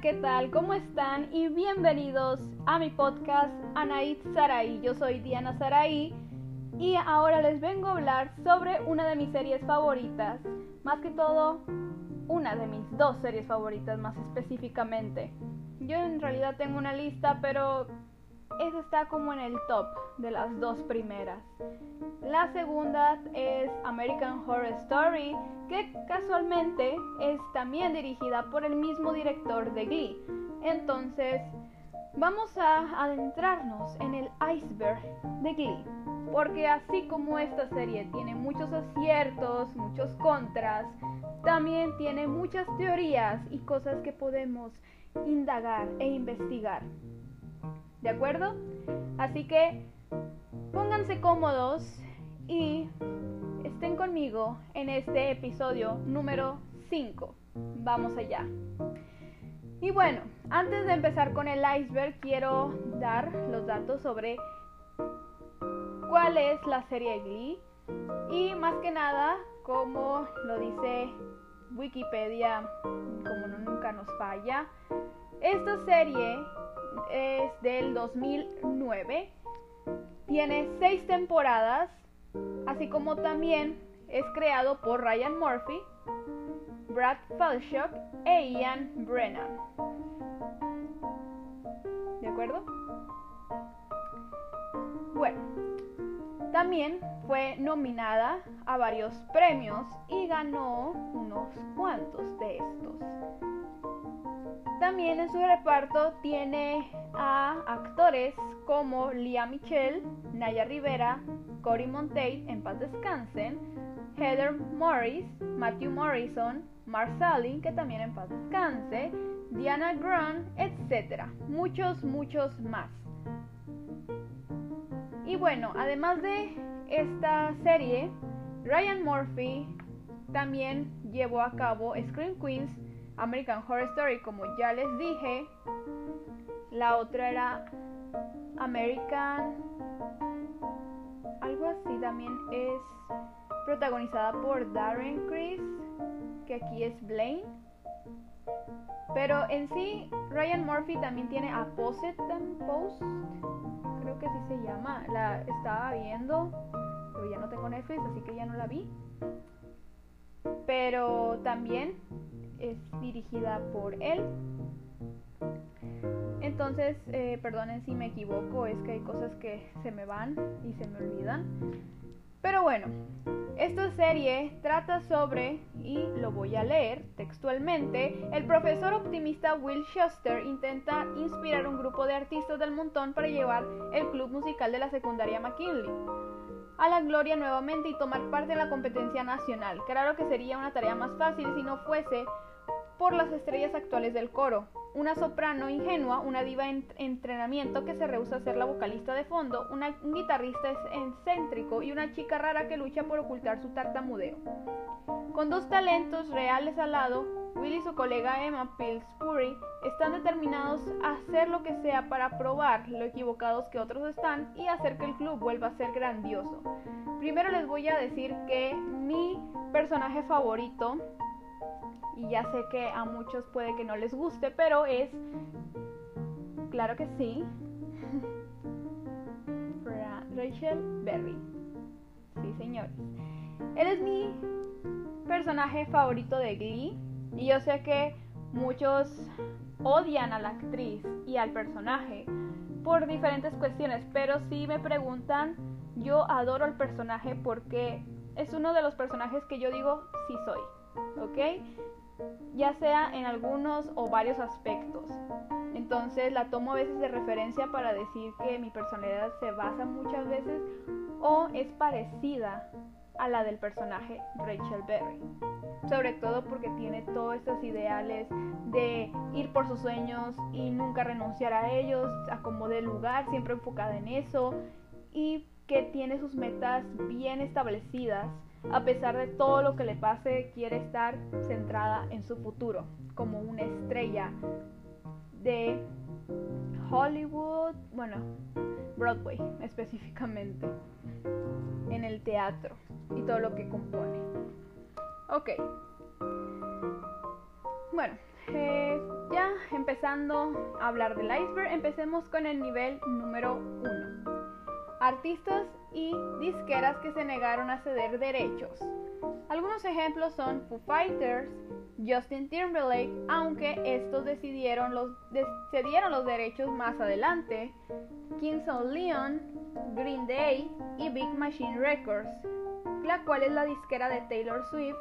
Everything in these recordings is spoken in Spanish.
¿qué tal? ¿Cómo están? Y bienvenidos a mi podcast Anaid Sarai. Yo soy Diana Sarai y ahora les vengo a hablar sobre una de mis series favoritas. Más que todo, una de mis dos series favoritas más específicamente. Yo en realidad tengo una lista, pero esa está como en el top de las dos primeras. La segunda es American Horror Story, que casualmente es también dirigida por el mismo director de Glee. Entonces, vamos a adentrarnos en el iceberg de Glee. Porque así como esta serie tiene muchos aciertos, muchos contras, también tiene muchas teorías y cosas que podemos indagar e investigar. ¿De acuerdo? Así que pónganse cómodos y estén conmigo en este episodio número 5. Vamos allá. Y bueno, antes de empezar con el iceberg, quiero dar los datos sobre cuál es la serie Glee y más que nada, como lo dice Wikipedia, como nunca nos falla, esta serie es del 2009. Tiene seis temporadas, así como también es creado por Ryan Murphy, Brad Falchuk e Ian Brennan. ¿De acuerdo? Bueno, también fue nominada a varios premios y ganó unos cuantos de estos. También en su reparto tiene a actores como Lia Michelle, Naya Rivera, Cory Monteith, en paz descansen, Heather Morris, Matthew Morrison, Marcelin, que también en paz descanse, Diana Grant, etc. Muchos, muchos más. Y bueno, además de esta serie, Ryan Murphy también llevó a cabo Scream Queens American Horror Story, como ya les dije. La otra era American... Algo así también es protagonizada por Darren Criss, que aquí es Blaine. Pero en sí, Ryan Murphy también tiene a Post, creo que así se llama. La estaba viendo, pero ya no tengo Netflix, así que ya no la vi. Pero también es dirigida por él. Entonces, eh, perdonen si me equivoco, es que hay cosas que se me van y se me olvidan. Pero bueno, esta serie trata sobre, y lo voy a leer textualmente, el profesor optimista Will Schuster intenta inspirar un grupo de artistas del montón para llevar el club musical de la secundaria McKinley a la gloria nuevamente y tomar parte en la competencia nacional. Claro que sería una tarea más fácil si no fuese por las estrellas actuales del coro. Una soprano ingenua, una diva en entrenamiento que se rehúsa a ser la vocalista de fondo, un guitarrista excéntrico y una chica rara que lucha por ocultar su tartamudeo. Con dos talentos reales al lado, Will y su colega Emma Pillsbury están determinados a hacer lo que sea para probar lo equivocados que otros están y hacer que el club vuelva a ser grandioso. Primero les voy a decir que mi personaje favorito y ya sé que a muchos puede que no les guste, pero es, claro que sí, Rachel Berry. Sí, señores. Él es mi personaje favorito de Glee y yo sé que muchos odian a la actriz y al personaje por diferentes cuestiones, pero si me preguntan, yo adoro al personaje porque es uno de los personajes que yo digo sí soy, ¿ok? Ya sea en algunos o varios aspectos. Entonces la tomo a veces de referencia para decir que mi personalidad se basa muchas veces o es parecida a la del personaje Rachel Berry. Sobre todo porque tiene todos estos ideales de ir por sus sueños y nunca renunciar a ellos, a como de lugar, siempre enfocada en eso y que tiene sus metas bien establecidas a pesar de todo lo que le pase, quiere estar centrada en su futuro, como una estrella de Hollywood, bueno, Broadway específicamente, en el teatro y todo lo que compone. Ok. Bueno, eh, ya empezando a hablar del iceberg, empecemos con el nivel número 1. Artistas y disqueras que se negaron a ceder derechos. Algunos ejemplos son Foo Fighters, Justin Timberlake, aunque estos decidieron los, cedieron los derechos más adelante, Kings of Leon, Green Day y Big Machine Records, la cual es la disquera de Taylor Swift,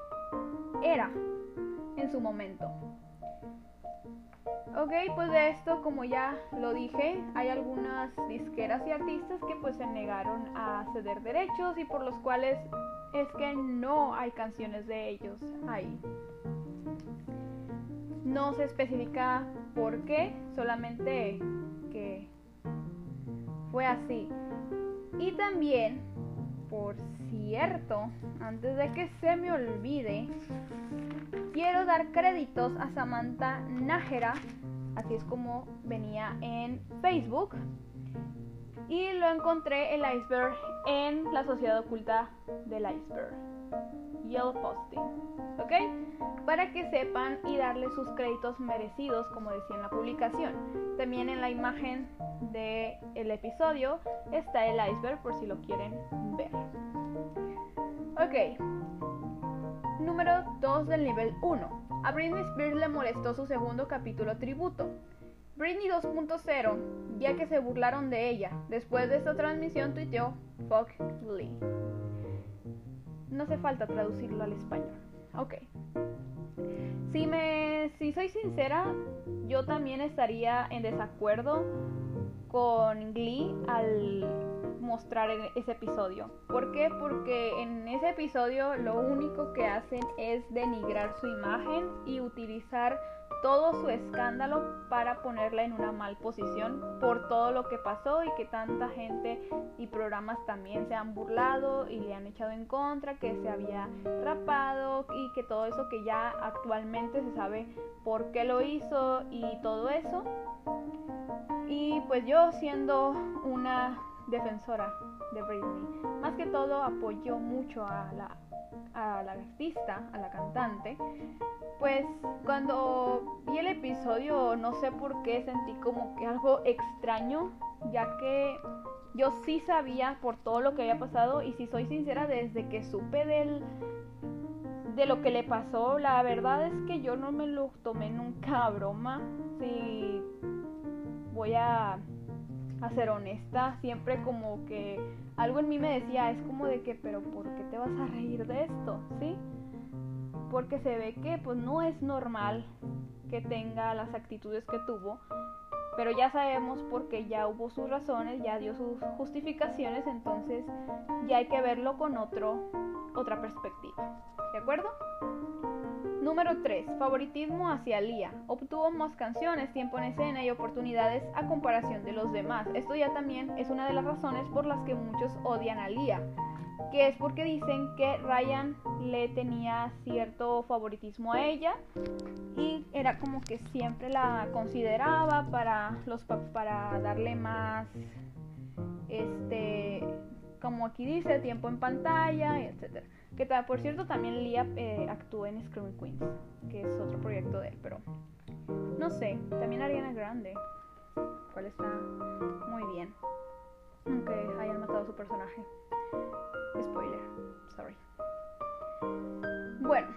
era en su momento. Ok, pues de esto, como ya lo dije, hay algunas disqueras y artistas que pues se negaron a ceder derechos y por los cuales es que no hay canciones de ellos ahí. No se especifica por qué, solamente que fue así. Y también, por cierto, antes de que se me olvide, quiero dar créditos a Samantha Nájera, así es como venía en Facebook. Y lo encontré el iceberg en la sociedad oculta del iceberg. Yellow Posting. ¿Ok? Para que sepan y darle sus créditos merecidos, como decía en la publicación. También en la imagen del el episodio está el iceberg por si lo quieren ver. Ok. Número 2 del nivel 1. A Britney Spears le molestó su segundo capítulo tributo. Britney 2.0, ya que se burlaron de ella. Después de esta transmisión tuiteó Fuck Lee. No hace falta traducirlo al español. Ok. Si me si soy sincera, yo también estaría en desacuerdo con Glee al mostrar ese episodio. ¿Por qué? Porque en ese episodio lo único que hacen es denigrar su imagen y utilizar todo su escándalo para ponerla en una mal posición por todo lo que pasó y que tanta gente y programas también se han burlado y le han echado en contra, que se había rapado y que todo eso que ya actualmente se sabe por qué lo hizo y todo eso. Y pues yo siendo una defensora de Britney, más que todo apoyó mucho a la, a la artista, a la cantante, pues cuando vi el episodio no sé por qué sentí como que algo extraño, ya que yo sí sabía por todo lo que había pasado y si soy sincera desde que supe del de lo que le pasó, la verdad es que yo no me lo tomé nunca a broma. Si voy a, a ser honesta, siempre como que algo en mí me decía, es como de que, pero ¿por qué te vas a reír de esto? ¿Sí? Porque se ve que pues no es normal que tenga las actitudes que tuvo, pero ya sabemos porque ya hubo sus razones, ya dio sus justificaciones, entonces ya hay que verlo con otro, otra perspectiva. ¿De acuerdo? Número 3. Favoritismo hacia Lía. Obtuvo más canciones, tiempo en escena y oportunidades a comparación de los demás. Esto ya también es una de las razones por las que muchos odian a Lía, que es porque dicen que Ryan le tenía cierto favoritismo a ella y era como que siempre la consideraba para los para darle más este como aquí dice tiempo en pantalla, etcétera. Que por cierto también Lia eh, actuó en Screaming Queens, que es otro proyecto de él, pero no sé, también Ariana Grande, cual está muy bien, aunque hayan matado a su personaje. Spoiler, sorry. Bueno,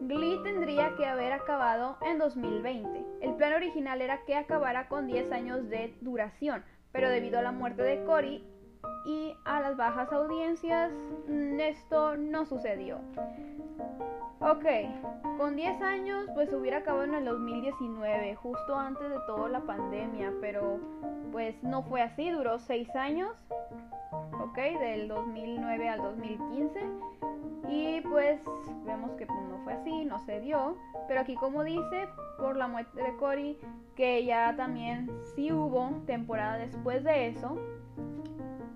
Glee tendría que haber acabado en 2020. El plan original era que acabara con 10 años de duración, pero debido a la muerte de Cory y a las bajas audiencias mm, esto no sucedió. Ok, con 10 años pues hubiera acabado en el 2019, justo antes de toda la pandemia, pero pues no fue así, duró 6 años, ok, del 2009 al 2015 y pues vemos que pues, no fue así, no se dio, pero aquí como dice, por la muerte de Cory, que ya también sí hubo temporada después de eso,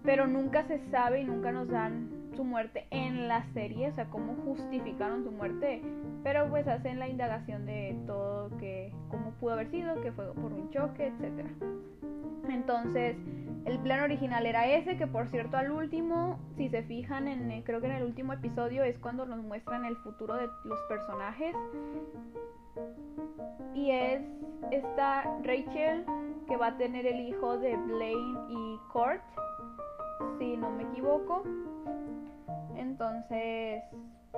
pero nunca se sabe y nunca nos dan su muerte en la serie, o sea, cómo justificaron su muerte, pero pues hacen la indagación de todo que cómo pudo haber sido, que fue por un choque, etcétera. Entonces, el plan original era ese, que por cierto al último, si se fijan en eh, creo que en el último episodio es cuando nos muestran el futuro de los personajes. Y es esta Rachel que va a tener el hijo de Blaine y Kurt, si no me equivoco. Entonces,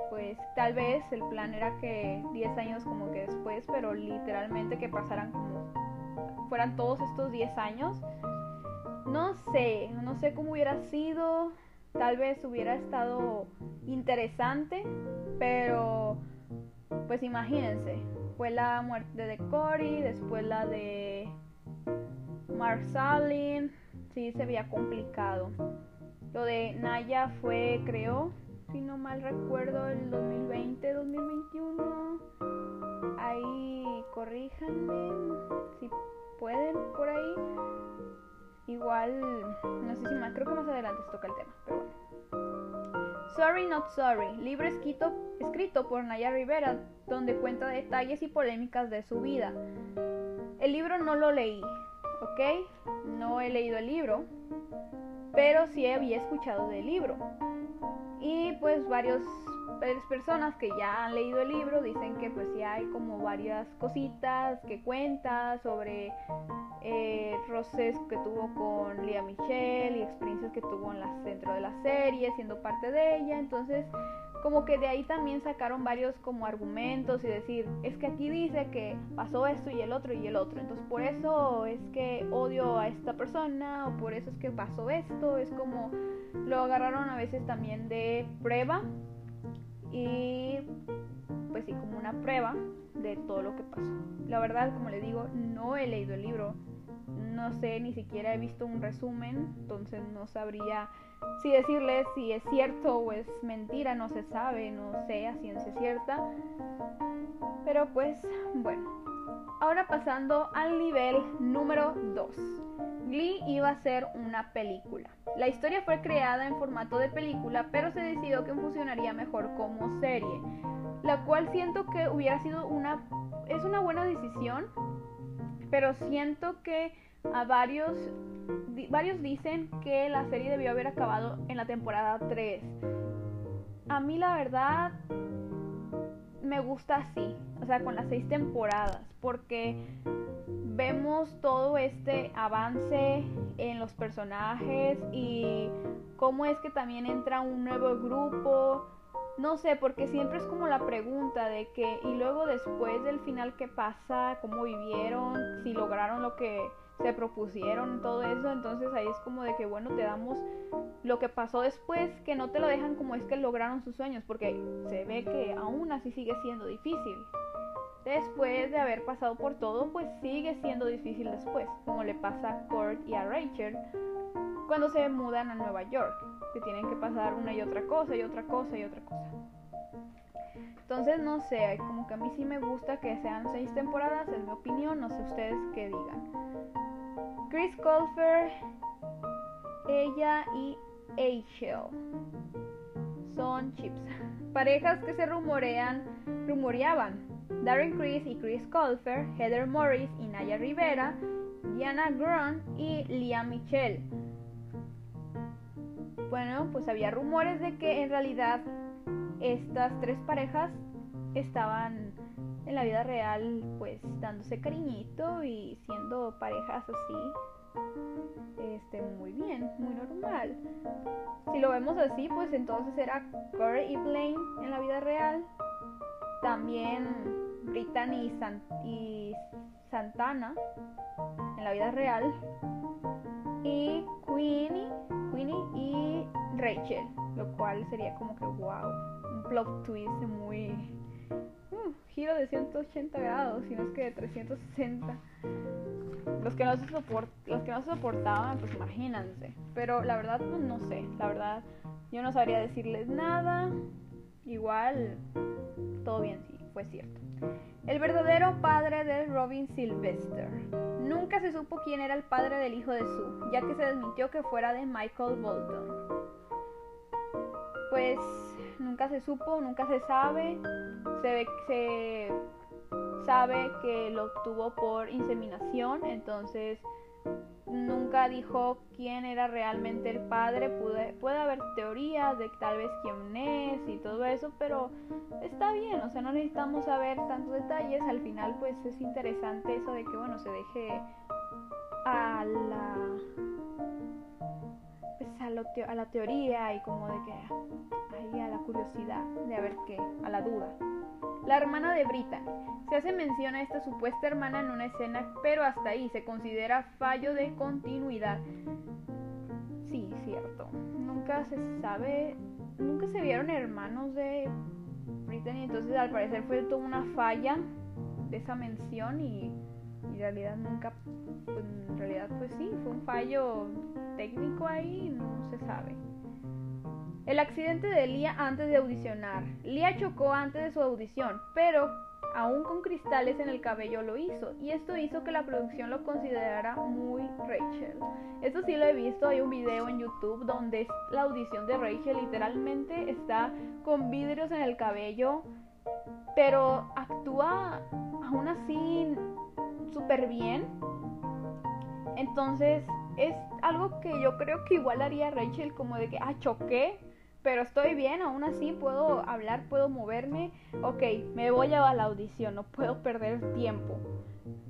pues tal vez el plan era que 10 años como que después, pero literalmente que pasaran como fueran todos estos 10 años. No sé, no sé cómo hubiera sido, tal vez hubiera estado interesante, pero pues imagínense, fue la muerte de Cory, después la de Mark Salin, sí se veía complicado. Lo de Naya fue, creo, si no mal recuerdo, el 2020, 2021. Ahí corríjanme si pueden por ahí. Igual, no sé si más, creo que más adelante se toca el tema, pero bueno. Sorry Not Sorry, libro escrito, escrito por Naya Rivera, donde cuenta detalles y polémicas de su vida. El libro no lo leí, ¿ok? No he leído el libro, pero sí había escuchado del libro. Y pues varios varias personas que ya han leído el libro dicen que pues sí hay como varias cositas que cuenta sobre eh, roces que tuvo con Lea Michelle y experiencias que tuvo en la, dentro de la serie siendo parte de ella entonces como que de ahí también sacaron varios como argumentos y decir, es que aquí dice que pasó esto y el otro y el otro, entonces por eso es que odio a esta persona o por eso es que pasó esto, es como lo agarraron a veces también de prueba y pues sí, como una prueba de todo lo que pasó. La verdad, como le digo, no he leído el libro, no sé, ni siquiera he visto un resumen, entonces no sabría si decirles si es cierto o es mentira, no se sabe, no sé a ciencia cierta. Pero pues, bueno. Ahora pasando al nivel número 2. Glee iba a ser una película. La historia fue creada en formato de película, pero se decidió que funcionaría mejor como serie, la cual siento que hubiera sido una es una buena decisión, pero siento que a varios varios dicen que la serie debió haber acabado en la temporada 3. A mí la verdad me gusta así, o sea, con las seis temporadas, porque vemos todo este avance en los personajes y cómo es que también entra un nuevo grupo. No sé, porque siempre es como la pregunta de que, y luego después del final, ¿qué pasa? ¿Cómo vivieron? Si lograron lo que se propusieron, todo eso, entonces ahí es como de que bueno, te damos lo que pasó después, que no te lo dejan como es que lograron sus sueños, porque se ve que aún así sigue siendo difícil. Después de haber pasado por todo, pues sigue siendo difícil después, como le pasa a Kurt y a Rachel cuando se mudan a Nueva York, que tienen que pasar una y otra cosa y otra cosa y otra cosa. Entonces, no sé, como que a mí sí me gusta que sean seis temporadas, en mi opinión, no sé ustedes qué digan. Chris Colfer, ella y Rachel son chips. Parejas que se rumorean, rumoreaban. Darren Chris y Chris Colfer, Heather Morris y Naya Rivera, Diana Grun y Liam Michelle. Bueno, pues había rumores de que en realidad estas tres parejas estaban en la vida real pues dándose cariñito y siendo parejas así este muy bien, muy normal. Si lo vemos así, pues entonces era Corey y Blaine en la vida real. También Brittany y, y Santana en la vida real. Y Queenie, Queenie y Rachel, lo cual sería como que wow plot twist muy... Uh, giro de 180 grados, si no es que de 360. Los que no se, soportaban, pues imagínense. Pero la verdad, pues no sé. La verdad, yo no sabría decirles nada. Igual, todo bien, sí, fue cierto. El verdadero padre de Robin Sylvester. Nunca se supo quién era el padre del hijo de Sue, ya que se desmintió que fuera de Michael Bolton. pues nunca se supo, nunca se sabe. Se ve se sabe que lo obtuvo por inseminación, entonces nunca dijo quién era realmente el padre. Puede haber teorías de tal vez quién es y todo eso, pero está bien, o sea, no necesitamos saber tantos detalles. Al final, pues es interesante eso de que, bueno, se deje a la a, la teoría y como de que ahí a la curiosidad de a ver qué, a la duda. La hermana de Brittany. Se hace mención a esta supuesta hermana en una escena, pero hasta ahí se considera fallo de continuidad. Sí, cierto. Nunca se sabe, nunca se vieron hermanos de Brittany, entonces al parecer fue toda una falla de esa mención y, en realidad nunca, pues, en realidad pues sí, fue un fallo técnico ahí, no se sabe. El accidente de Lia antes de audicionar. Lia chocó antes de su audición, pero aún con cristales en el cabello lo hizo, y esto hizo que la producción lo considerara muy Rachel. Esto sí lo he visto, hay un video en YouTube donde la audición de Rachel literalmente está con vidrios en el cabello, pero actúa aún así súper bien. Entonces es algo que yo creo que igual haría Rachel como de que, ah, choqué, pero estoy bien, aún así puedo hablar, puedo moverme, ok, me voy a la audición, no puedo perder tiempo.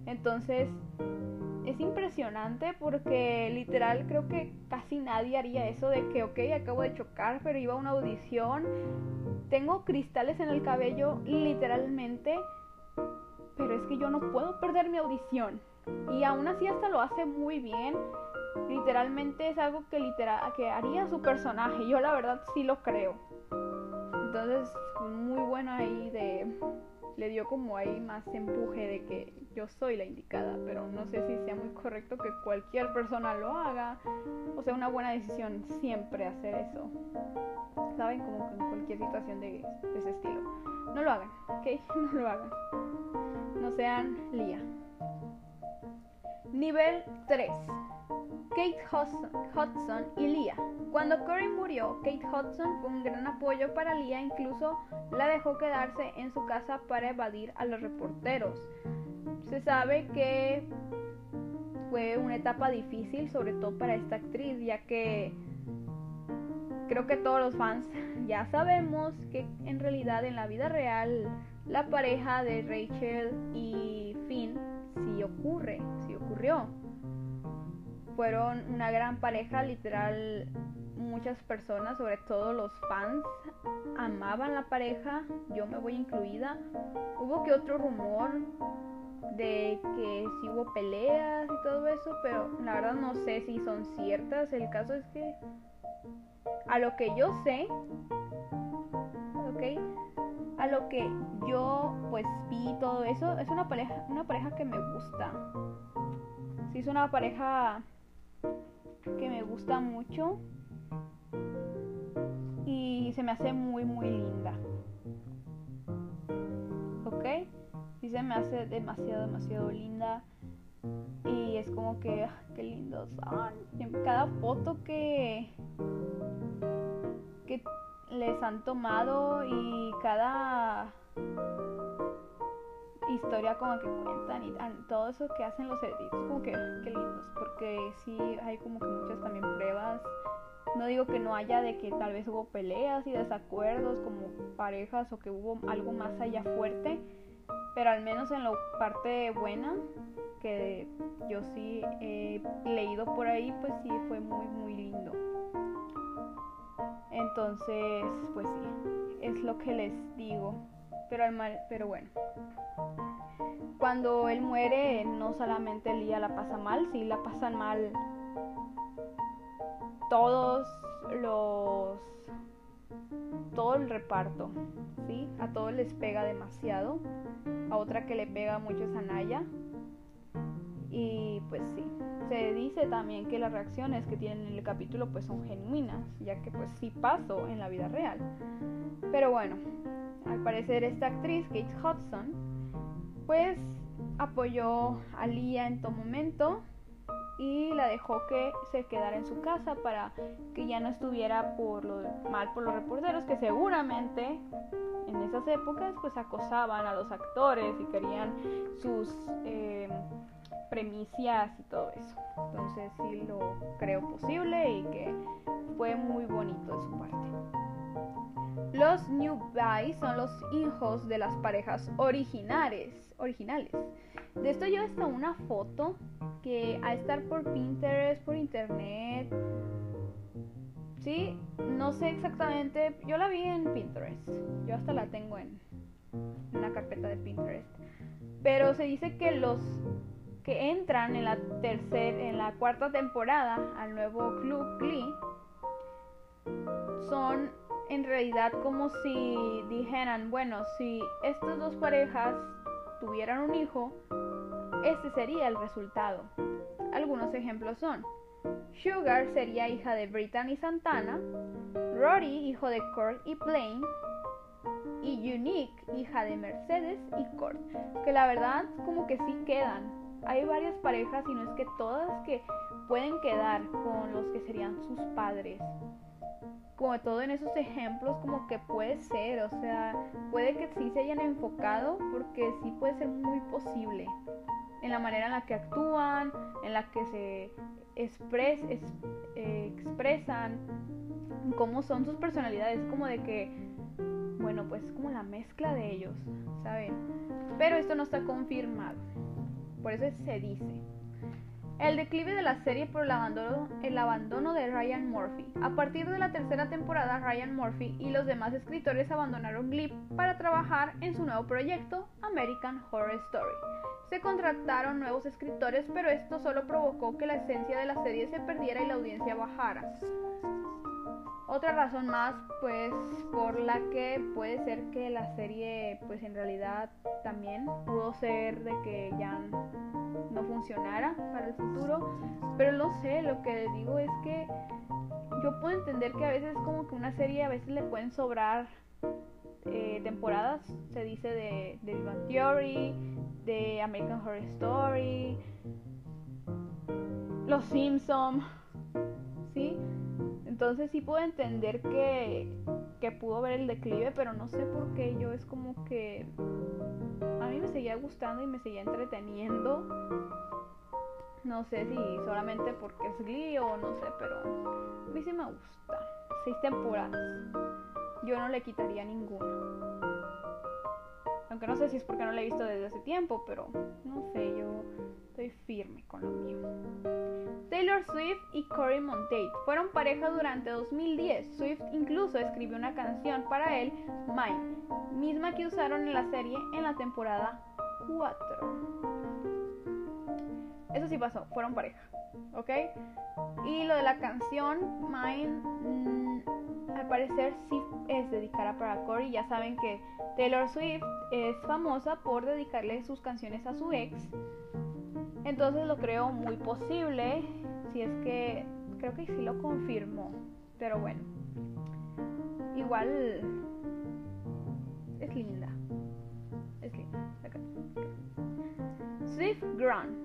Entonces, es impresionante porque literal creo que casi nadie haría eso de que, ok, acabo de chocar, pero iba a una audición, tengo cristales en el cabello, literalmente, pero es que yo no puedo perder mi audición. Y aún así hasta lo hace muy bien literalmente es algo que, que haría su personaje. Yo la verdad sí lo creo. Entonces, muy bueno ahí de... Le dio como ahí más empuje de que yo soy la indicada, pero no sé si sea muy correcto que cualquier persona lo haga. O sea, una buena decisión siempre hacer eso. ¿Saben? Como en cualquier situación de, de ese estilo. No lo hagan, ¿ok? No lo hagan. No sean Lía. Nivel 3. Kate Hudson, y Leah. Cuando Corinne murió, Kate Hudson fue un gran apoyo para Leah, incluso la dejó quedarse en su casa para evadir a los reporteros. Se sabe que fue una etapa difícil, sobre todo para esta actriz, ya que creo que todos los fans ya sabemos que en realidad en la vida real la pareja de Rachel y Finn sí ocurre, sí ocurrió fueron una gran pareja, literal muchas personas, sobre todo los fans, amaban la pareja, yo me voy incluida. Hubo que otro rumor de que si hubo peleas y todo eso, pero la verdad no sé si son ciertas. El caso es que a lo que yo sé, ok, a lo que yo pues vi todo eso, es una pareja, una pareja que me gusta. Si es una pareja que me gusta mucho y se me hace muy muy linda. ¿Ok? Sí se me hace demasiado demasiado linda y es como que ah, qué lindos son. Cada foto que que les han tomado y cada historia como que cuentan y todo eso que hacen los edits, como que qué lindos, porque sí hay como que muchas también pruebas. No digo que no haya de que tal vez hubo peleas y desacuerdos como parejas o que hubo algo más allá fuerte, pero al menos en la parte buena que yo sí he leído por ahí, pues sí fue muy muy lindo. Entonces, pues sí, es lo que les digo. Pero, al mal, pero bueno. Cuando él muere, no solamente Lía la pasa mal, sí la pasan mal todos los todo el reparto, ¿sí? A todos les pega demasiado. A otra que le pega mucho es a Naya. Y pues sí, se dice también que las reacciones que tienen en el capítulo pues son genuinas, ya que pues sí pasó en la vida real. Pero bueno, al parecer esta actriz, Kate Hudson, pues apoyó a Lia en todo momento y la dejó que se quedara en su casa para que ya no estuviera por lo, mal por los reporteros que seguramente en esas épocas pues acosaban a los actores y querían sus eh, premicias y todo eso. Entonces sí lo creo posible y que fue muy bonito de su parte. Los New Bay son los hijos de las parejas originales, originales. De esto yo hasta una foto que a estar por Pinterest, por internet, sí, no sé exactamente, yo la vi en Pinterest, yo hasta la tengo en una carpeta de Pinterest, pero se dice que los que entran en la en la cuarta temporada al nuevo club Glee son en realidad como si dijeran, bueno, si estas dos parejas tuvieran un hijo, este sería el resultado. Algunos ejemplos son, Sugar sería hija de Brittany Santana, Rory hijo de Kurt y Blaine, y Unique hija de Mercedes y Kurt, que la verdad como que sí quedan hay varias parejas y no es que todas que pueden quedar con los que serían sus padres. Como todo en esos ejemplos, como que puede ser, o sea, puede que sí se hayan enfocado porque sí puede ser muy posible. En la manera en la que actúan, en la que se expres, eh, expresan, cómo son sus personalidades, como de que, bueno, pues es como la mezcla de ellos, ¿saben? Pero esto no está confirmado por eso se dice. El declive de la serie por el abandono, el abandono de Ryan Murphy. A partir de la tercera temporada, Ryan Murphy y los demás escritores abandonaron Glee para trabajar en su nuevo proyecto, American Horror Story. Se contrataron nuevos escritores, pero esto solo provocó que la esencia de la serie se perdiera y la audiencia bajara. Otra razón más, pues, por la que puede ser que la serie, pues, en realidad también pudo ser de que ya no funcionara para el futuro. Pero no sé, lo que digo es que yo puedo entender que a veces como que una serie a veces le pueden sobrar eh, temporadas. Se dice de, de Big Theory, de American Horror Story, Los Simpsons, ¿sí? Entonces sí puedo entender que, que pudo ver el declive, pero no sé por qué yo es como que a mí me seguía gustando y me seguía entreteniendo. No sé si solamente porque es Glee o no sé, pero a mí sí me gusta. Seis temporadas. Yo no le quitaría ninguna. Aunque no sé si es porque no la he visto desde hace tiempo, pero no sé, yo estoy firme con lo mío. Taylor Swift y Corey Monteith fueron pareja durante 2010. Swift incluso escribió una canción para él, Mine, misma que usaron en la serie en la temporada 4. Eso sí pasó, fueron pareja, ¿ok? Y lo de la canción, Mine, mm, al parecer sí es dedicada para Corey. Ya saben que Taylor Swift es famosa por dedicarle sus canciones a su ex. Entonces lo creo muy posible, si es que creo que sí lo confirmó, pero bueno, igual es linda, Swift Grant,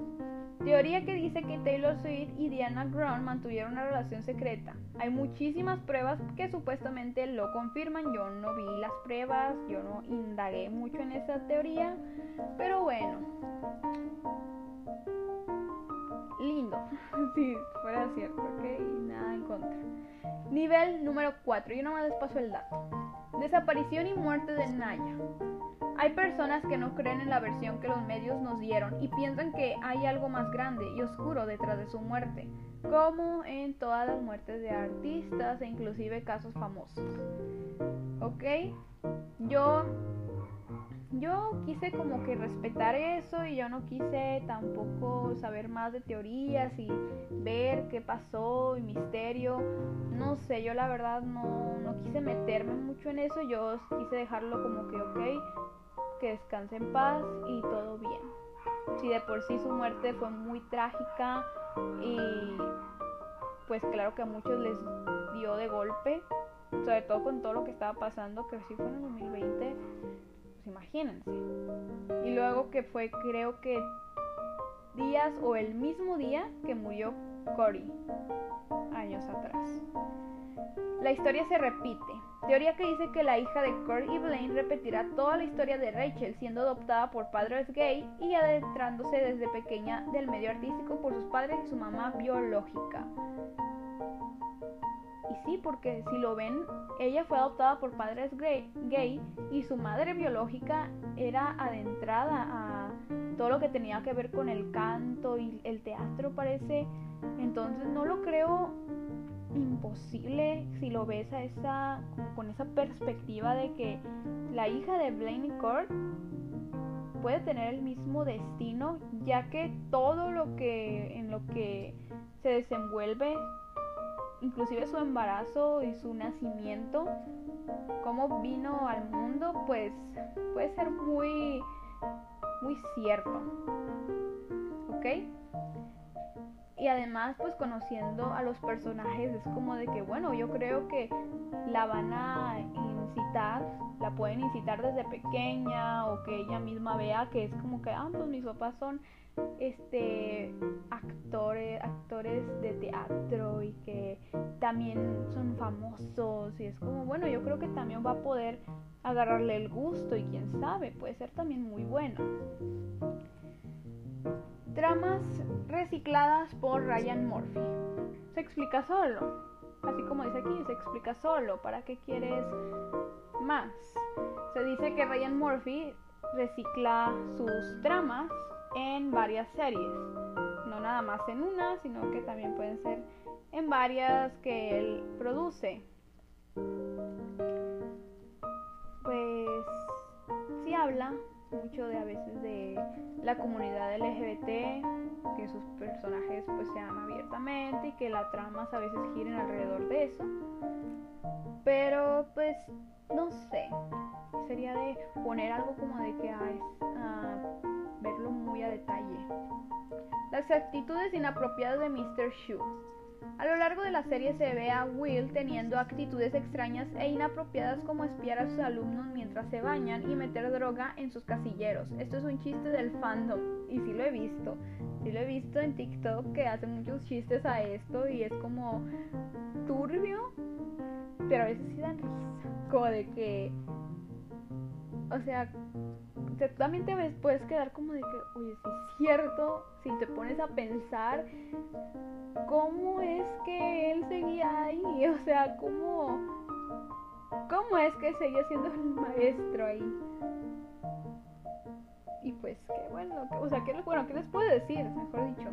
teoría que dice que Taylor Swift y Diana Grant mantuvieron una relación secreta. Hay muchísimas pruebas que supuestamente lo confirman, yo no vi las pruebas, yo no indagué mucho en esa teoría, pero bueno lindo, si fuera cierto, ok, nada en contra. Nivel número 4, yo nomás les paso el dato. Desaparición y muerte de Naya. Hay personas que no creen en la versión que los medios nos dieron y piensan que hay algo más grande y oscuro detrás de su muerte, como en todas las muertes de artistas e inclusive casos famosos. ¿Ok? Yo yo quise como que respetar eso y yo no quise tampoco saber más de teorías y ver qué pasó y misterio. No sé, yo la verdad no, no quise meterme mucho en eso, yo quise dejarlo como que ok, que descanse en paz y todo bien. Si de por sí su muerte fue muy trágica y pues claro que a muchos les dio de golpe, sobre todo con todo lo que estaba pasando, que sí fue en el 2020 imagínense. Y luego que fue, creo que días o el mismo día que murió Cory, años atrás. La historia se repite. Teoría que dice que la hija de Kurt y Blaine repetirá toda la historia de Rachel siendo adoptada por padres gay y adentrándose desde pequeña del medio artístico por sus padres y su mamá biológica. Y sí, porque si lo ven, ella fue adoptada por padres gay y su madre biológica era adentrada a todo lo que tenía que ver con el canto y el teatro parece. Entonces no lo creo imposible si lo ves a esa con esa perspectiva de que la hija de Blaine Court puede tener el mismo destino ya que todo lo que en lo que se desenvuelve inclusive su embarazo y su nacimiento cómo vino al mundo pues puede ser muy muy cierto ¿ok? y además pues conociendo a los personajes es como de que bueno yo creo que la van a incitar la pueden incitar desde pequeña o que ella misma vea que es como que ah pues mis papás son este actores actores de teatro y que también son famosos y es como bueno yo creo que también va a poder agarrarle el gusto y quién sabe puede ser también muy bueno Dramas recicladas por Ryan Murphy. Se explica solo. Así como dice aquí, se explica solo. ¿Para qué quieres más? Se dice que Ryan Murphy recicla sus dramas en varias series. No nada más en una, sino que también pueden ser en varias que él produce. Pues sí habla mucho de a veces de la comunidad LGBT, que sus personajes pues sean abiertamente y que las tramas a veces giren alrededor de eso. Pero pues no sé, sería de poner algo como de que hay verlo muy a detalle. Las actitudes inapropiadas de Mr. Shu. A lo largo de la serie se ve a Will teniendo actitudes extrañas e inapropiadas como espiar a sus alumnos mientras se bañan y meter droga en sus casilleros. Esto es un chiste del fandom y sí lo he visto. Sí lo he visto en TikTok que hace muchos chistes a esto y es como turbio, pero a veces sí dan risa. Como de que, o sea, también te ves, puedes quedar como de que, oye, si es cierto, si te pones a pensar cómo es que él seguía ahí, o sea, cómo, cómo es que seguía siendo el maestro ahí. Y pues, qué bueno, o sea, ¿qué, bueno, ¿qué les puedo decir? Mejor dicho.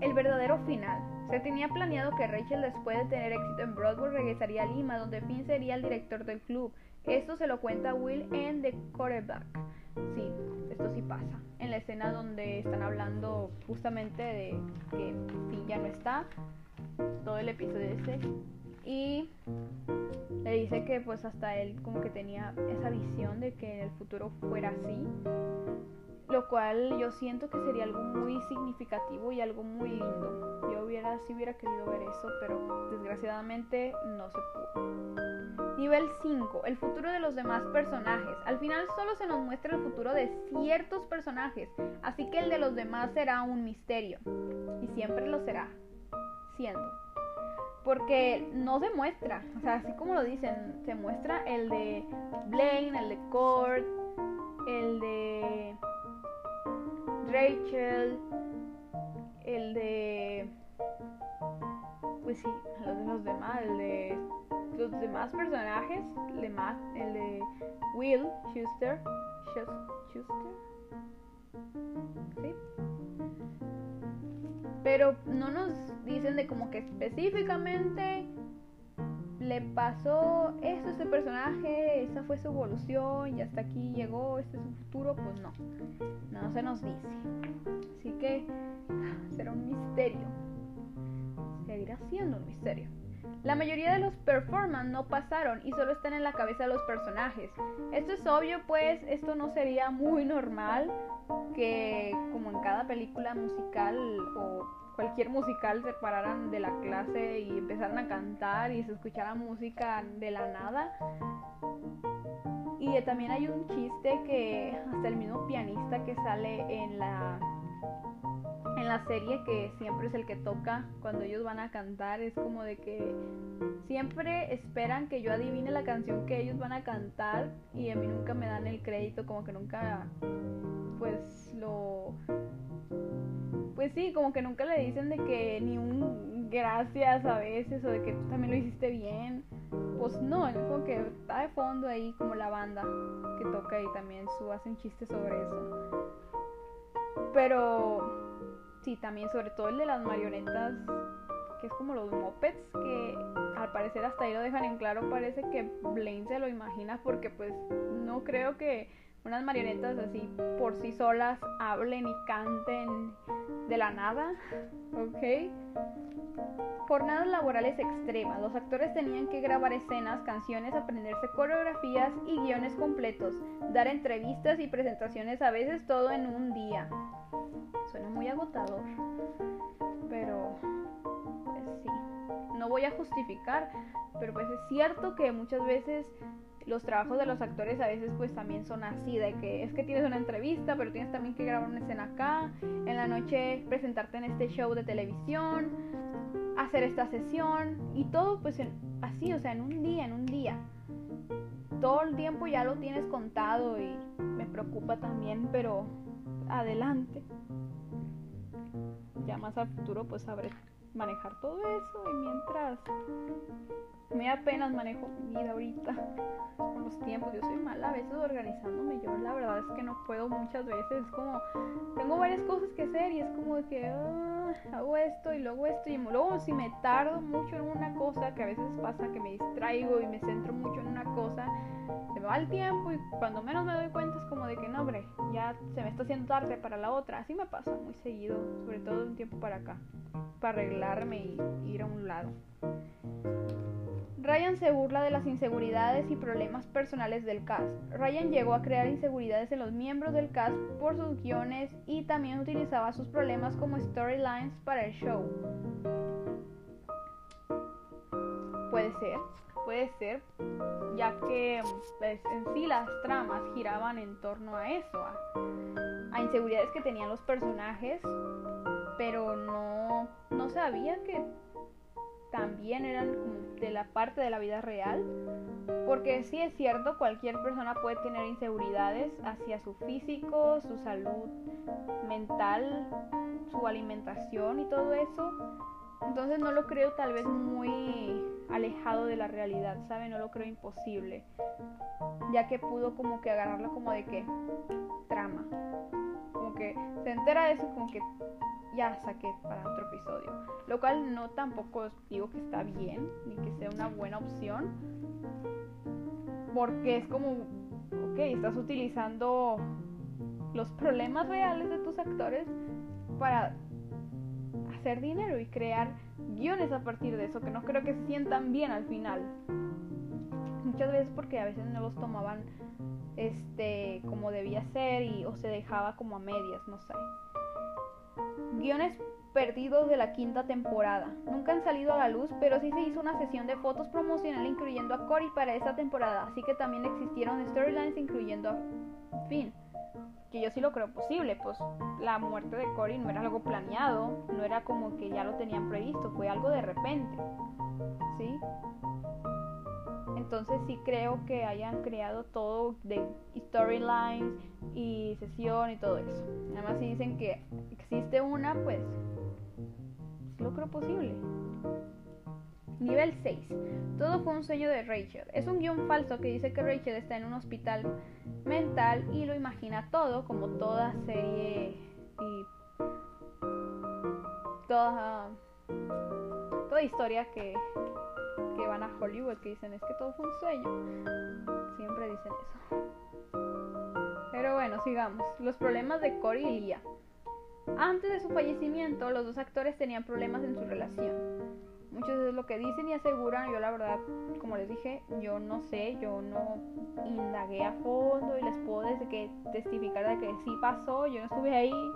El verdadero final. Se tenía planeado que Rachel después de tener éxito en Broadway regresaría a Lima, donde Finn sería el director del club. Esto se lo cuenta Will en The Quarterback. Sí, esto sí pasa. En la escena donde están hablando justamente de que Finn ya no está, todo el episodio ese. Y le dice que pues hasta él como que tenía esa visión de que en el futuro fuera así lo cual yo siento que sería algo muy significativo y algo muy lindo. Yo hubiera, sí hubiera querido ver eso, pero desgraciadamente no se pudo. Nivel 5. El futuro de los demás personajes. Al final solo se nos muestra el futuro de ciertos personajes, así que el de los demás será un misterio. Y siempre lo será. Siendo. Porque no se muestra, o sea, así como lo dicen, se muestra el de Blaine, el de Kurt, el de Rachel, el de. Pues sí, los los demás, el de los demás personajes, el de, el de Will Schuster, Schuster, ¿sí? Pero no nos dicen de como que específicamente le pasó esto a este personaje, esa fue su evolución y hasta aquí llegó, este es su futuro, pues no, no se nos dice. Así que será un misterio, seguirá siendo un misterio. La mayoría de los performances no pasaron y solo están en la cabeza de los personajes. Esto es obvio, pues esto no sería muy normal que como en cada película musical o cualquier musical se pararan de la clase y empezaran a cantar y se escuchara música de la nada. Y también hay un chiste que hasta el mismo pianista que sale en la en la serie que siempre es el que toca cuando ellos van a cantar es como de que siempre esperan que yo adivine la canción que ellos van a cantar y a mí nunca me dan el crédito como que nunca pues lo pues sí como que nunca le dicen de que ni un gracias a veces o de que tú también lo hiciste bien pues no, es como que está de fondo ahí como la banda que toca y también su hacen chistes sobre eso. Pero sí, también sobre todo el de las marionetas, que es como los mopeds, que al parecer hasta ahí lo dejan en claro, parece que Blaine se lo imagina porque pues no creo que unas marionetas así por sí solas hablen y canten de la nada, ¿ok? Jornadas laborales extremas. Los actores tenían que grabar escenas, canciones, aprenderse coreografías y guiones completos, dar entrevistas y presentaciones a veces todo en un día. Suena muy agotador, pero pues sí. No voy a justificar, pero pues es cierto que muchas veces los trabajos de los actores a veces pues también son así, de que es que tienes una entrevista, pero tienes también que grabar una escena acá, en la noche presentarte en este show de televisión, hacer esta sesión y todo pues así, o sea, en un día, en un día. Todo el tiempo ya lo tienes contado y me preocupa también, pero adelante. Ya más al futuro pues sabré manejar todo eso y mientras me apenas manejo mi vida ahorita con los tiempos. Yo soy mala a veces organizándome. Yo la verdad es que no puedo muchas veces. Es como, tengo varias cosas que hacer y es como que ah, hago esto y luego esto. Y luego si me tardo mucho en una cosa, que a veces pasa que me distraigo y me centro mucho en una cosa, se me va el tiempo y cuando menos me doy cuenta es como de que no, hombre, ya se me está haciendo tarde para la otra. Así me pasa muy seguido, sobre todo de un tiempo para acá, para y ir a un lado. Ryan se burla de las inseguridades y problemas personales del cast. Ryan llegó a crear inseguridades en los miembros del cast por sus guiones y también utilizaba sus problemas como storylines para el show. Puede ser, puede ser, ya que pues, en sí las tramas giraban en torno a eso, a, inseguridades que tenían los personajes, pero no, no sabía que también eran de la parte de la vida real. Porque sí es cierto, cualquier persona puede tener inseguridades hacia su físico, su salud mental, su alimentación y todo eso. Entonces no lo creo tal vez muy alejado de la realidad, ¿sabe? No lo creo imposible. Ya que pudo como que agarrarlo como de que trama. Como que se entera de eso como que ya saqué para otro episodio. Lo cual no tampoco digo que está bien, ni que sea una buena opción. Porque es como, ok, estás utilizando los problemas reales de tus actores para hacer dinero y crear guiones a partir de eso, que no creo que se sientan bien al final. Muchas veces porque a veces no los tomaban este como debía ser y o se dejaba como a medias, no sé. Guiones perdidos de la quinta temporada. Nunca han salido a la luz, pero sí se hizo una sesión de fotos promocionales incluyendo a Cory para esa temporada, así que también existieron storylines incluyendo a Finn. Que yo sí lo creo posible, pues la muerte de Cory no era algo planeado, no era como que ya lo tenían previsto, fue algo de repente. ¿Sí? Entonces sí creo que hayan creado todo de storylines y sesión y todo eso. Además si dicen que existe una, pues lo creo posible. Nivel 6. Todo fue un sueño de Rachel. Es un guion falso que dice que Rachel está en un hospital mental y lo imagina todo, como toda serie y toda, toda historia que que van a Hollywood que dicen es que todo fue un sueño. Siempre dicen eso. Pero bueno, sigamos. Los problemas de Cory y Lia. Antes de su fallecimiento, los dos actores tenían problemas en su relación. Muchos es lo que dicen y aseguran. Yo la verdad, como les dije, yo no sé, yo no indagué a fondo y les puedo desde que testificar de que sí pasó. Yo no estuve ahí,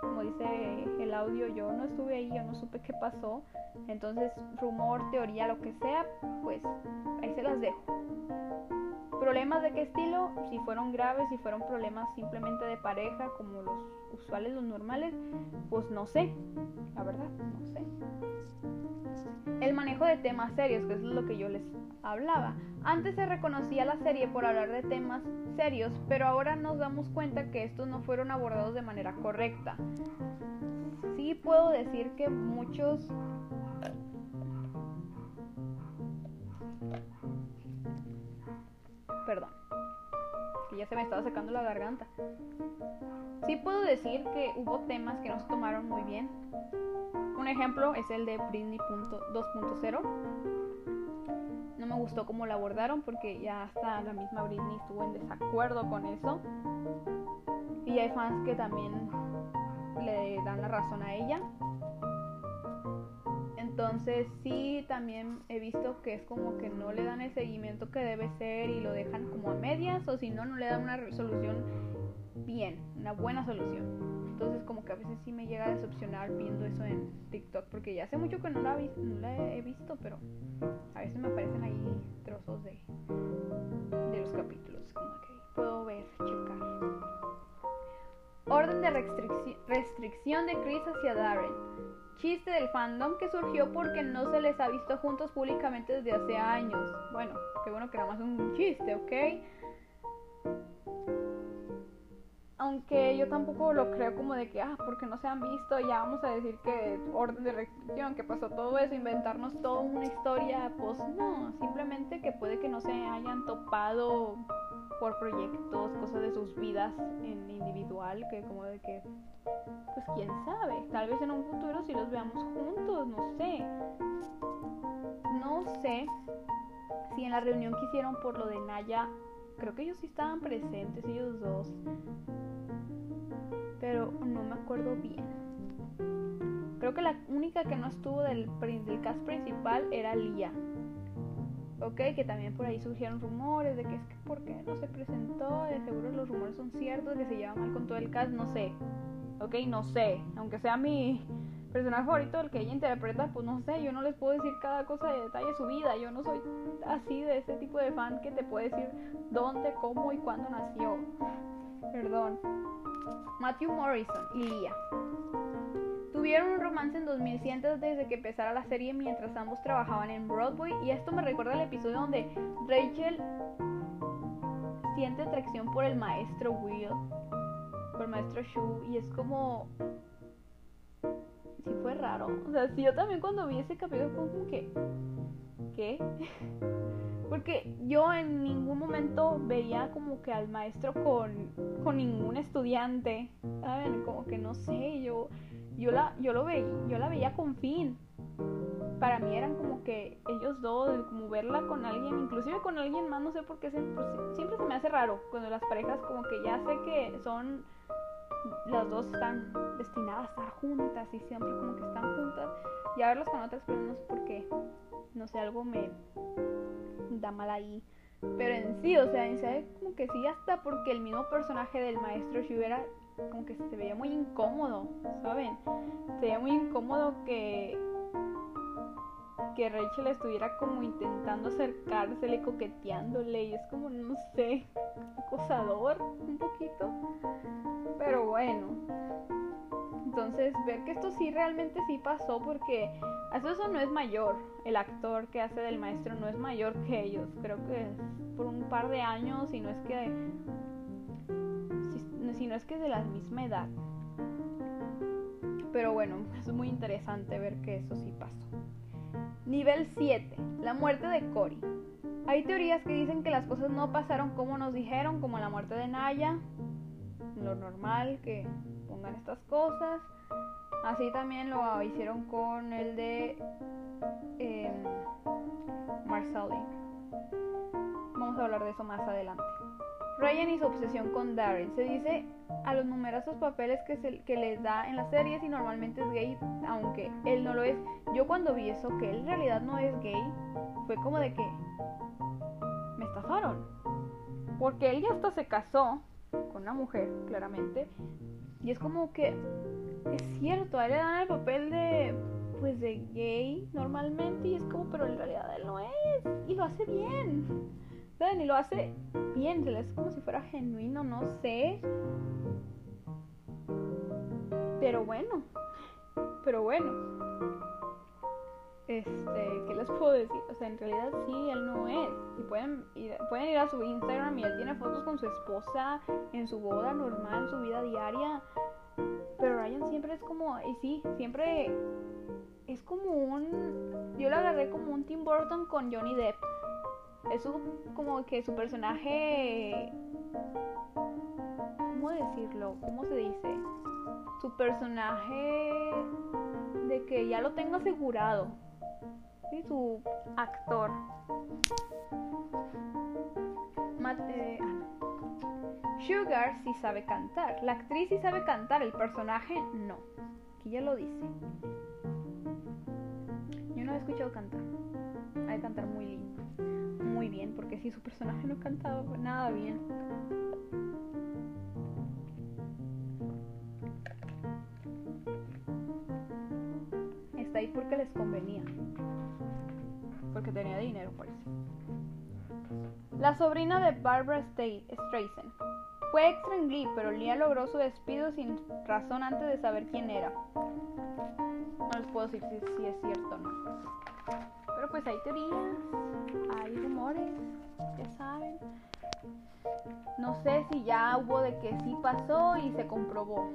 como dice el audio, yo no estuve ahí, yo no supe qué pasó. Entonces, rumor, teoría, lo que sea, pues ahí se las dejo. ¿Problemas de qué estilo? Si fueron graves, si fueron problemas simplemente de pareja, como los usuales, los normales, pues no sé, la verdad, no sé. El manejo de temas serios, que es lo que yo les hablaba. Antes se reconocía la serie por hablar de temas serios, pero ahora nos damos cuenta que estos no fueron abordados de manera correcta. Sí puedo decir que muchos Perdón. Que ya se me estaba secando la garganta. Sí puedo decir que hubo temas que no se tomaron muy bien. Un ejemplo es el de Britney 2.0. No me gustó cómo la abordaron porque ya hasta la misma Britney estuvo en desacuerdo con eso. Y hay fans que también le dan la razón a ella. Entonces sí, también he visto que es como que no le dan el seguimiento que debe ser y lo dejan como a medias o si no, no le dan una solución bien, una buena solución. Entonces como que a veces sí me llega a decepcionar viendo eso en TikTok porque ya hace mucho que no la, he visto, pero a veces me aparecen ahí trozos de, de los capítulos, como que puedo ver, checar. Orden de restricción de Chris hacia Darren chiste del fandom que surgió porque no se les ha visto juntos públicamente desde hace años. Bueno, qué bueno que era más un chiste, ¿ok? Aunque yo tampoco lo creo como de que, ah, porque no se han visto, ya vamos a decir que orden de restricción, que pasó todo eso, inventarnos toda una historia, pues no, simplemente que puede que no se hayan topado por proyectos, cosas de sus vidas en individual, que como de que, pues quién sabe, tal vez en un futuro si los veamos juntos, no sé. No sé si en la reunión que hicieron por lo de Naya, creo que ellos sí estaban presentes, ellos dos, pero no me acuerdo bien. Creo que la única que no estuvo del, cast principal era Lia ok, que también por ahí surgieron rumores de que es que por qué no se presentó, de seguro los rumores son ciertos, que se lleva mal con todo el cast, no sé, ok, no sé, aunque sea mi personaje favorito, el que ella interpreta, pues no sé, yo no les puedo decir cada cosa de detalle de su vida, yo no soy así de ese tipo de fan que te puede decir dónde, cómo y cuándo nació, perdón. Matthew Morrison y Lia. Tuvieron un romance en 2100 desde que empezara la serie mientras ambos trabajaban en Broadway y esto me recuerda al episodio donde Rachel siente atracción por el maestro Will, por el maestro Shu y es como... Sí fue raro. O sea, sí, yo también cuando vi ese capítulo fue como que... ¿Qué? Porque yo en ningún momento veía como que al maestro con, con ningún estudiante. ¿Saben? Como que no sé, yo yo la, yo lo veía, yo la veía con fin. Para mí eran como que ellos dos, como verla con alguien, inclusive con alguien más, no sé por qué, siempre, siempre se me hace raro cuando las parejas como que ya sé que son, las dos están destinadas a estar juntas y siempre como que están juntas, y a verlos con otras personas no sé por qué, no sé, algo me da mal ahí. Pero en sí, o sea, en sí, como que sí, hasta porque el mismo personaje del maestro hubiera como que se veía muy incómodo, ¿saben? Se veía muy incómodo que que Rachel estuviera como intentando acercársele, coqueteándole y es como, no sé, acosador un poquito. Pero bueno. Entonces, ver que esto sí realmente sí pasó porque eso no es mayor. El actor que hace del maestro no es mayor que ellos. Creo que es por un par de años y no es que sino es que es de la misma edad. Pero bueno, es muy interesante ver que eso sí pasó. Nivel 7. La muerte de Cory. Hay teorías que dicen que las cosas no pasaron como nos dijeron, como la muerte de Naya. Lo normal que pongan estas cosas. Así también lo hicieron con el de eh, Vamos a hablar de eso más adelante. Ryan y su obsesión con Darren. Se dice a los numerosos papeles que, se, que les da en las series y normalmente es gay, aunque él no lo es. Yo cuando vi eso, que él en realidad no es gay, fue como de que me estafaron. Porque él ya hasta se casó con una mujer, claramente. Y es como que es cierto, a él le dan el papel de pues de gay normalmente y es como, pero en realidad él no es y lo hace bien. Y lo hace bien, es como si fuera genuino, no sé. Pero bueno, pero bueno. Este, ¿qué les puedo decir? O sea, en realidad sí, él no es. Y pueden ir, pueden ir a su Instagram y él tiene fotos con su esposa en su boda normal, en su vida diaria. Pero Ryan siempre es como, y sí, siempre es como un, yo lo agarré como un Tim Burton con Johnny Depp. Es como que su personaje, ¿cómo decirlo? ¿Cómo se dice? Su personaje de que ya lo tengo asegurado. ¿Sí? Su actor. Mate, Sugar sí sabe cantar. La actriz sí sabe cantar, el personaje no. Aquí ya lo dice. Yo no he escuchado cantar. Hay cantar muy lindo. Porque si su personaje no cantaba nada bien. Está ahí porque les convenía. Porque tenía dinero, por eso. La sobrina de Barbara Streisand fue extra en Glee, pero Lia logró su despido sin razón antes de saber quién era. No les puedo decir si, es cierto o no. Pero pues hay teorías, hay rumores, ya saben. No sé si ya hubo de que sí pasó y se comprobó.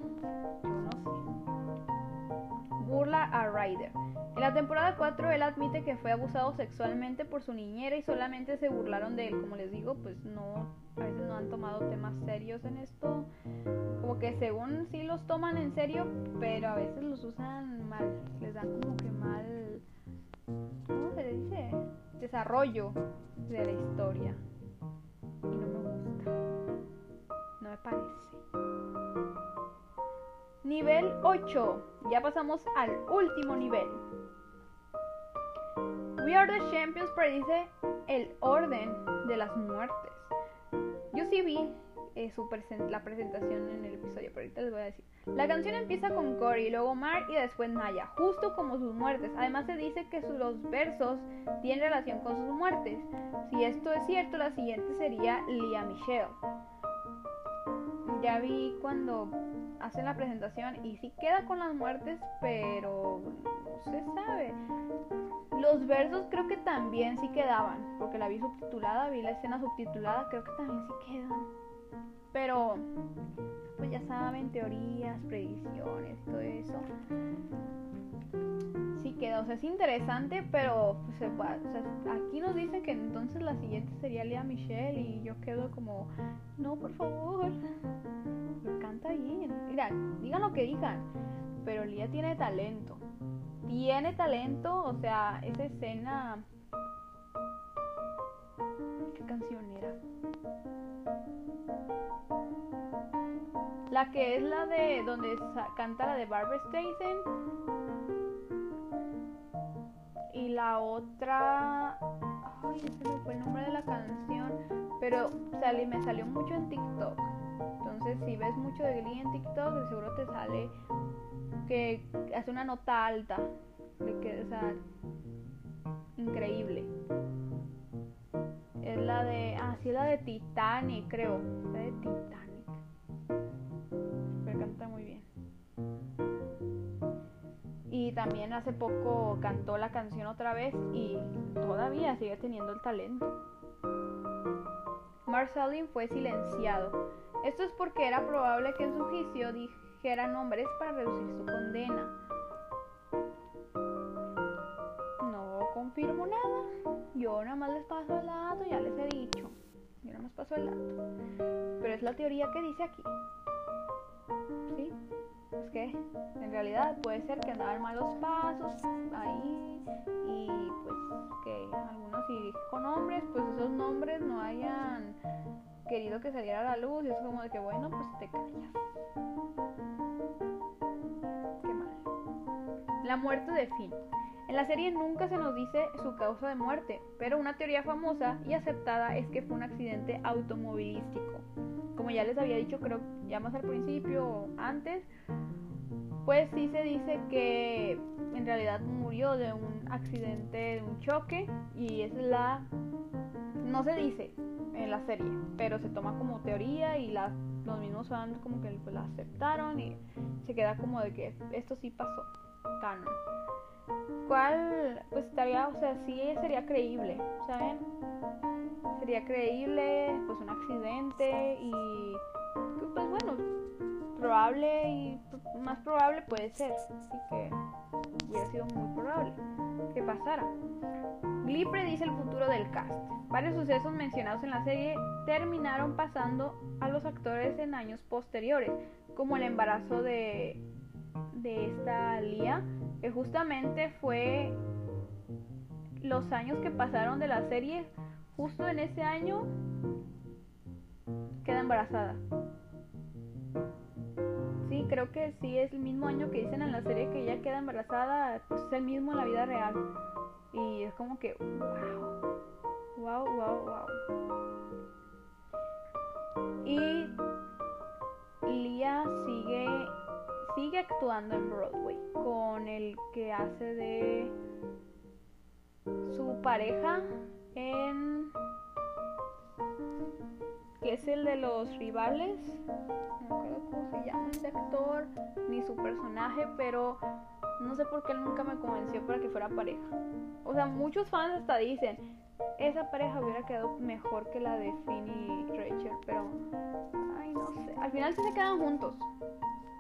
Yo no sé. Burla a Ryder. En la temporada 4 él admite que fue abusado sexualmente por su niñera y solamente se burlaron de él. Como les digo, pues no a veces no han tomado temas serios en esto. Como que según sí los toman en serio, pero a veces los usan mal. Les dan como que mal. ¿Cómo se le dice? Desarrollo de la historia. Y no me gusta. No me parece. Nivel 8. Ya pasamos al último nivel. We Are the Champions predice el orden de las muertes. Yo sí vi eh, la presentación en el episodio, pero ahorita les voy a decir. La canción empieza con Cory, luego Mark y después Naya, justo como sus muertes. Además se dice que los versos tienen relación con sus muertes. Si esto es cierto, la siguiente sería Lia Michelle. Ya vi cuando hacen la presentación y sí queda con las muertes, pero no se sabe. Los versos creo que también sí quedaban, porque la vi subtitulada, vi la escena subtitulada, creo que también sí quedan. Pero, pues ya saben, teorías, predicciones, todo eso. Sí queda, o sea, es interesante, pero pues, o sea, aquí nos dicen que entonces la siguiente sería Lea Michelle y yo quedo como, no, por favor, lo canta bien. Mira, digan lo que digan, pero Lea tiene talento tiene talento, o sea, esa escena... ¿Qué canción era? La que es la de donde canta la de Barbara Streisand. Y la otra... Ay, ese no fue el nombre de la canción. Pero me salió mucho en TikTok. Entonces, si ves mucho de Glee en TikTok, de seguro te sale que hace una nota alta, de que, o sea, increíble. La de, ah, sí, la de Titanic, creo, la de Titanic. Pero canta muy bien. Y también hace poco cantó la canción otra vez y todavía sigue teniendo el talento. Marcelin fue silenciado. Esto es porque era probable que en su juicio dijera nombres para reducir su condena. Confirmo nada. Yo nada más les paso el dato, ya les he dicho. Yo nada más paso el dato. Pero es la teoría que dice aquí. ¿Sí? Es que en realidad puede ser que andaban malos pasos ahí y pues que algunos si dijo nombres, pues esos nombres no hayan querido que saliera a la luz y es como de que bueno, pues te callas. La muerte de Finn. En la serie nunca se nos dice su causa de muerte, pero una teoría famosa y aceptada es que fue un accidente automovilístico. Como ya les había dicho, creo ya más al principio o antes, pues sí se dice que en realidad murió de un accidente, de un choque, y es la... no se dice en la serie, pero se toma como teoría y los mismos fans como que la aceptaron y se queda como de que esto sí pasó, canon. ¿Cuál? Pues estaría, o sea, sí sería creíble, ¿saben? Sería creíble, pues un accidente y pues bueno, probable y más probable puede ser. Así que hubiera sido muy probable que pasara. Glee predice el futuro del cast. Varios sucesos mencionados en la serie terminaron pasando a los actores en años posteriores, como el embarazo de, de esta Lia, que justamente fue los años que pasaron de la serie, justo en ese año queda embarazada creo que sí es el mismo año que dicen en la serie que ella queda embarazada, pues es el mismo en la vida real. Y es como que, wow, wow, wow, wow. Y Lia sigue, sigue actuando en Broadway con el que hace de su pareja en que es el de los rivales. No recuerdo cómo se llama ese actor, ni su personaje, pero no sé por qué él nunca me convenció para que fuera pareja. O sea, muchos fans hasta dicen, esa pareja hubiera quedado mejor que la de Finn y Rachel, pero, ay, no sé. Al final sí se quedan juntos.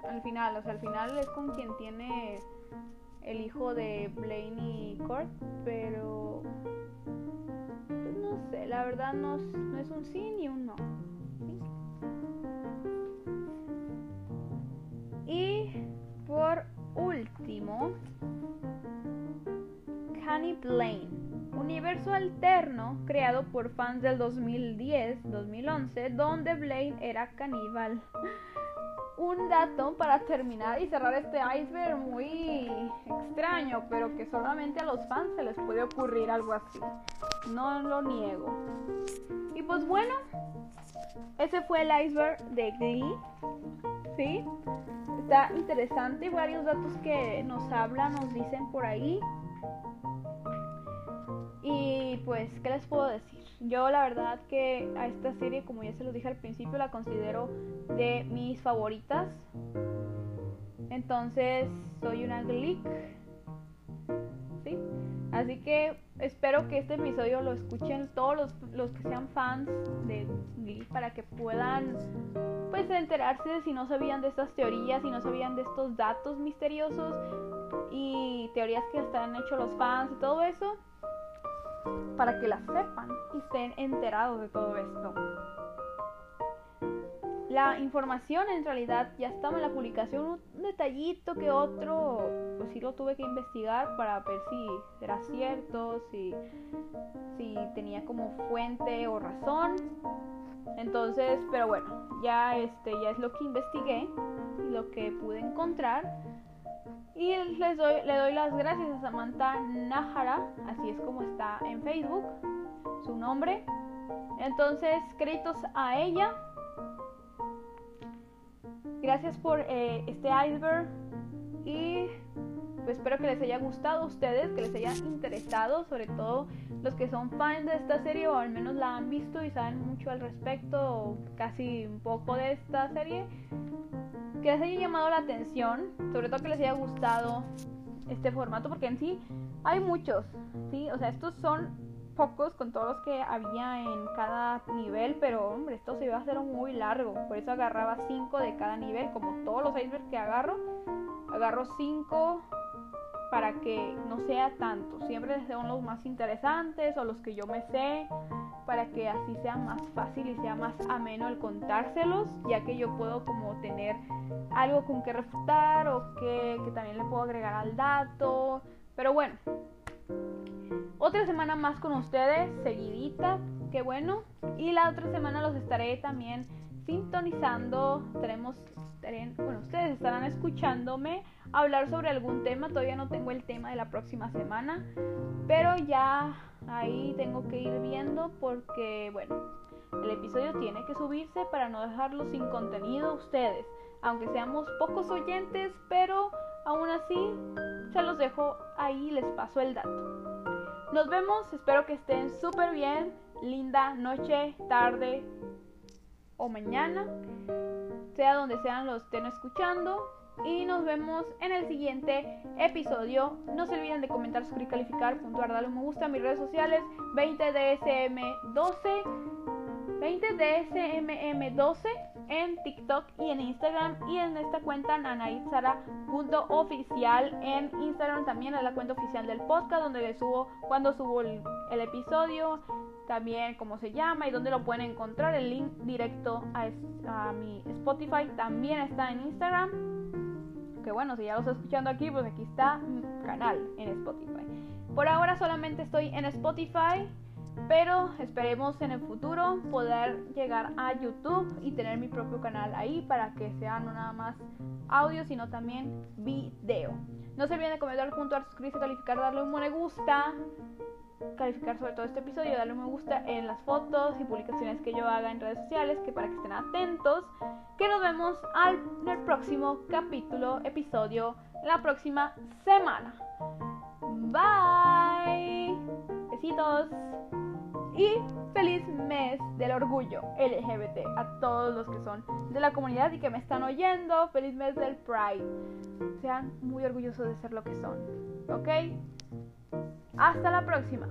Al final, o sea, al final es con quien tiene el hijo de Blaine y Kurt, pero la verdad no, es un sí ni un no. Y por último, Canny Blaine, universo alterno creado por fans del 2010-2011, donde Blaine era caníbal un dato para terminar y cerrar este iceberg muy extraño, pero que solamente a los fans se les puede ocurrir algo así. No lo niego. Y pues bueno, ese fue el iceberg de Glee. ¿Sí? Está interesante, varios datos que nos hablan, nos dicen por ahí. Y pues, ¿qué les puedo decir? Yo la verdad que a esta serie, como ya se los dije al principio, la considero de mis favoritas. Entonces, soy una Glick. ¿Sí? Así que espero que este episodio lo escuchen todos los, los que sean fans de Glee para que puedan pues enterarse de si no sabían de estas teorías, si no sabían de estos datos misteriosos y teorías que están hechos los fans y todo eso para que la sepan y estén enterados de todo esto. La información en realidad ya estaba en la publicación, un detallito que otro, pues sí lo tuve que investigar para ver si era cierto, si, si tenía como fuente o razón. Entonces, pero bueno, ya este ya es lo que investigué y lo que pude encontrar. Y les doy, le doy las gracias a Samantha Nahara, así es como está en Facebook, su nombre. Entonces, créditos a ella. Gracias por eh, este iceberg y pues espero que les haya gustado a ustedes, que les haya interesado, sobre todo los que son fans de esta serie o al menos la han visto y saben mucho al respecto, casi un poco de esta serie que les haya llamado la atención, sobre todo que les haya gustado este formato, porque en sí hay muchos, ¿sí? O sea, estos son pocos con todos los que había en cada nivel, pero hombre, esto se iba a hacer muy largo, por eso agarraba 5 de cada nivel, como todos los icebergs que agarro, agarro 5 para que no sea tanto. Siempre son los más interesantes o los que yo me sé, para que así sea más fácil y sea más ameno el contárselos, ya que yo puedo como tener algo con que refutar o que, que también le puedo agregar al dato. Pero bueno, otra semana más con ustedes, seguidita, qué bueno. Y la otra semana los estaré también sintonizando. Tenemos, bueno, ustedes estarán escuchándome hablar sobre algún tema. Todavía no tengo el tema de la próxima semana, pero ya ahí tengo que ir viendo porque, bueno, El episodio tiene que subirse para no dejarlo sin contenido ustedes, aunque seamos pocos oyentes, pero aún así se los dejo ahí, les paso el dato. Nos vemos, espero que estén súper bien, linda noche, tarde o mañana, sea donde sean los estén escuchando. Y nos vemos en el siguiente episodio. No se olviden de comentar, suscribir, calificar, puntuar, darle un me gusta a mis redes sociales. 20DSM12, 20DSMM12 en TikTok y en Instagram y en esta cuenta nanaitzara.oficial en Instagram también es la cuenta oficial del podcast donde le subo cuando subo el, episodio también cómo se llama y dónde lo pueden encontrar. El link directo a, mi Spotify también está en Instagram. Que bueno, si ya lo está escuchando aquí, pues aquí está mi canal en Spotify. Por ahora solamente estoy en Spotify, pero esperemos en el futuro poder llegar a YouTube y tener mi propio canal ahí para que sea no nada más audio, sino también video. No se olviden de comentar, puntuar, suscribirse, calificar, darle un me gusta calificar sobre todo este episodio, darle un me gusta en las fotos y publicaciones que yo haga en redes sociales, que para que estén atentos, que nos vemos al, en el próximo capítulo, episodio, la próxima semana. Bye. Besitos. Y feliz mes del orgullo LGBT a todos los que son de la comunidad y que me están oyendo. Feliz mes del Pride. Sean muy orgullosos de ser lo que son. ¿Ok? Hasta la próxima.